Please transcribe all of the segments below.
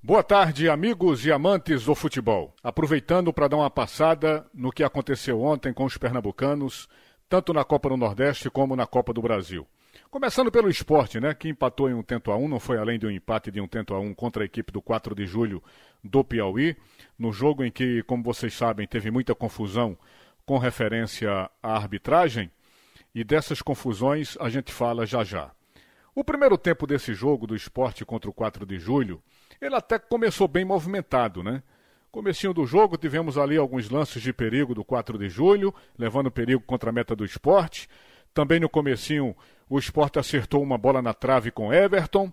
Boa tarde, amigos e amantes do futebol. Aproveitando para dar uma passada no que aconteceu ontem com os pernambucanos, tanto na Copa do Nordeste como na Copa do Brasil. Começando pelo esporte, né, que empatou em um tento a um, não foi além de um empate de um tento a um contra a equipe do 4 de julho do Piauí, no jogo em que, como vocês sabem, teve muita confusão com referência à arbitragem, e dessas confusões a gente fala já já. O primeiro tempo desse jogo do esporte contra o 4 de julho ele até começou bem movimentado, né? Comecinho do jogo, tivemos ali alguns lances de perigo do 4 de julho, levando perigo contra a meta do esporte. Também no comecinho, o esporte acertou uma bola na trave com Everton.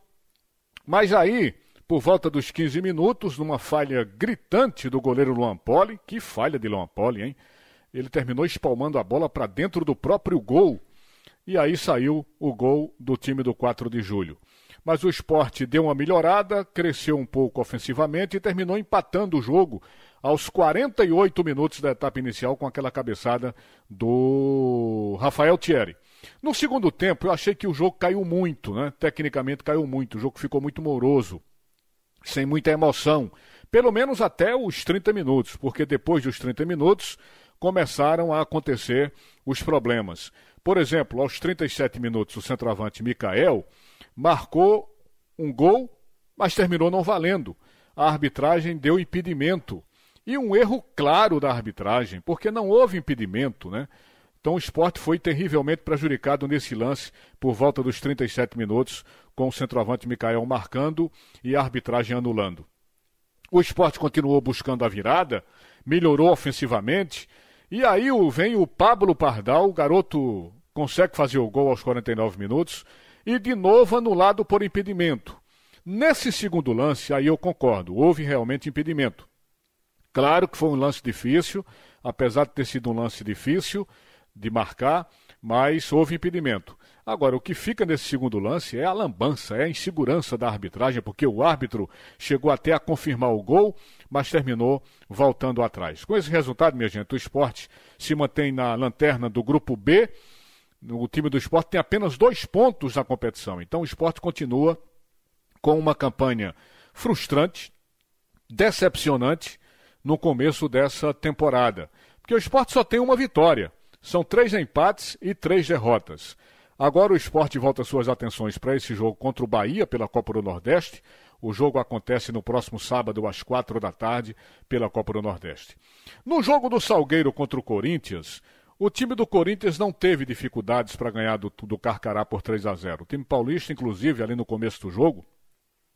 Mas aí, por volta dos 15 minutos, numa falha gritante do goleiro Luan Poli, que falha de Luan Poli, hein? Ele terminou espalmando a bola para dentro do próprio gol. E aí saiu o gol do time do 4 de julho mas o esporte deu uma melhorada, cresceu um pouco ofensivamente e terminou empatando o jogo aos 48 minutos da etapa inicial com aquela cabeçada do Rafael Thierry. No segundo tempo, eu achei que o jogo caiu muito, né? Tecnicamente caiu muito, o jogo ficou muito moroso, sem muita emoção, pelo menos até os 30 minutos, porque depois dos 30 minutos começaram a acontecer os problemas. Por exemplo, aos 37 minutos, o centroavante Mikael marcou um gol, mas terminou não valendo. A arbitragem deu impedimento. E um erro claro da arbitragem, porque não houve impedimento, né? Então o esporte foi terrivelmente prejudicado nesse lance por volta dos 37 minutos, com o centroavante Mikael marcando e a arbitragem anulando. O esporte continuou buscando a virada, melhorou ofensivamente, e aí vem o Pablo Pardal, o garoto consegue fazer o gol aos 49 minutos, e de novo anulado por impedimento. Nesse segundo lance, aí eu concordo, houve realmente impedimento. Claro que foi um lance difícil, apesar de ter sido um lance difícil de marcar, mas houve impedimento. Agora, o que fica nesse segundo lance é a lambança, é a insegurança da arbitragem, porque o árbitro chegou até a confirmar o gol, mas terminou voltando atrás. Com esse resultado, minha gente, o esporte se mantém na lanterna do grupo B o time do esporte tem apenas dois pontos na competição. Então o esporte continua com uma campanha frustrante, decepcionante no começo dessa temporada. Porque o esporte só tem uma vitória. São três empates e três derrotas. Agora o esporte volta suas atenções para esse jogo contra o Bahia pela Copa do Nordeste. O jogo acontece no próximo sábado, às quatro da tarde, pela Copa do Nordeste. No jogo do Salgueiro contra o Corinthians, o time do Corinthians não teve dificuldades para ganhar do, do Carcará por 3 a 0. O time paulista, inclusive, ali no começo do jogo,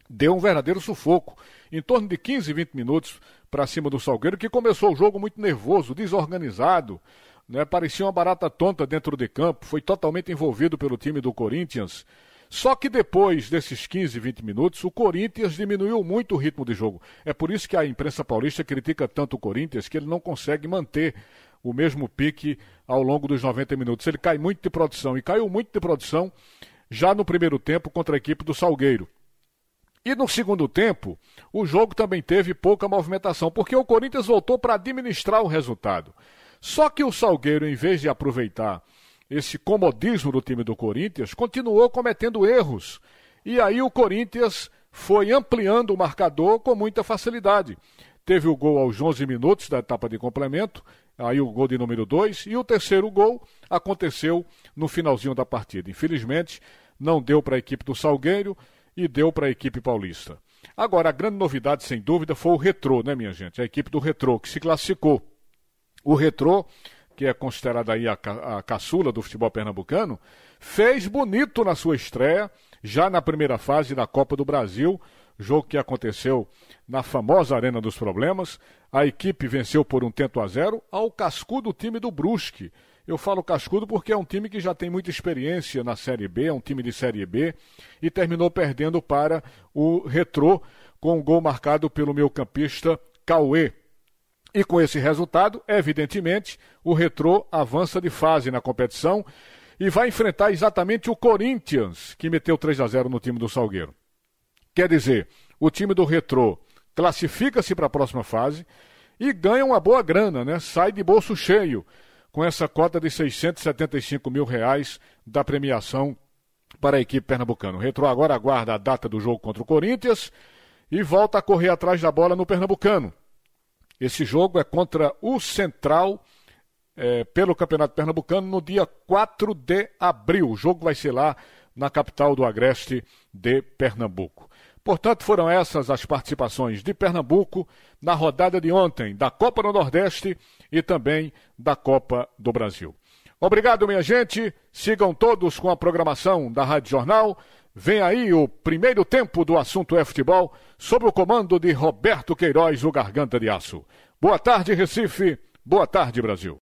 deu um verdadeiro sufoco. Em torno de 15, 20 minutos para cima do Salgueiro, que começou o jogo muito nervoso, desorganizado. Né? Parecia uma barata tonta dentro de campo. Foi totalmente envolvido pelo time do Corinthians. Só que depois desses 15, 20 minutos, o Corinthians diminuiu muito o ritmo de jogo. É por isso que a imprensa paulista critica tanto o Corinthians, que ele não consegue manter o mesmo pique ao longo dos 90 minutos. Ele cai muito de produção e caiu muito de produção já no primeiro tempo contra a equipe do Salgueiro. E no segundo tempo, o jogo também teve pouca movimentação, porque o Corinthians voltou para administrar o resultado. Só que o Salgueiro, em vez de aproveitar esse comodismo do time do Corinthians, continuou cometendo erros. E aí o Corinthians foi ampliando o marcador com muita facilidade. Teve o gol aos 11 minutos da etapa de complemento aí o gol de número 2, e o terceiro gol aconteceu no finalzinho da partida. Infelizmente, não deu para a equipe do Salgueiro e deu para a equipe paulista. Agora, a grande novidade, sem dúvida, foi o Retrô, né, minha gente? A equipe do Retrô, que se classificou. O Retrô, que é considerada aí a, a caçula do futebol pernambucano, fez bonito na sua estreia, já na primeira fase da Copa do Brasil, jogo que aconteceu na famosa Arena dos Problemas. A equipe venceu por um tento a zero ao cascudo time do Brusque. Eu falo cascudo porque é um time que já tem muita experiência na Série B, é um time de Série B, e terminou perdendo para o Retrô com um gol marcado pelo meu campista Cauê. E com esse resultado, evidentemente, o Retrô avança de fase na competição e vai enfrentar exatamente o Corinthians, que meteu 3 a 0 no time do Salgueiro. Quer dizer, o time do Retrô classifica-se para a próxima fase e ganha uma boa grana, né? Sai de bolso cheio com essa cota de 675 mil reais da premiação para a equipe pernambucana. O Retrô agora aguarda a data do jogo contra o Corinthians e volta a correr atrás da bola no Pernambucano. Esse jogo é contra o Central é, pelo Campeonato Pernambucano no dia 4 de abril. O jogo vai ser lá na capital do Agreste de Pernambuco. Portanto, foram essas as participações de Pernambuco na rodada de ontem da Copa do Nordeste e também da Copa do Brasil. Obrigado, minha gente. Sigam todos com a programação da Rádio Jornal. Vem aí o primeiro tempo do assunto é futebol, sob o comando de Roberto Queiroz, o Garganta de Aço. Boa tarde, Recife. Boa tarde, Brasil.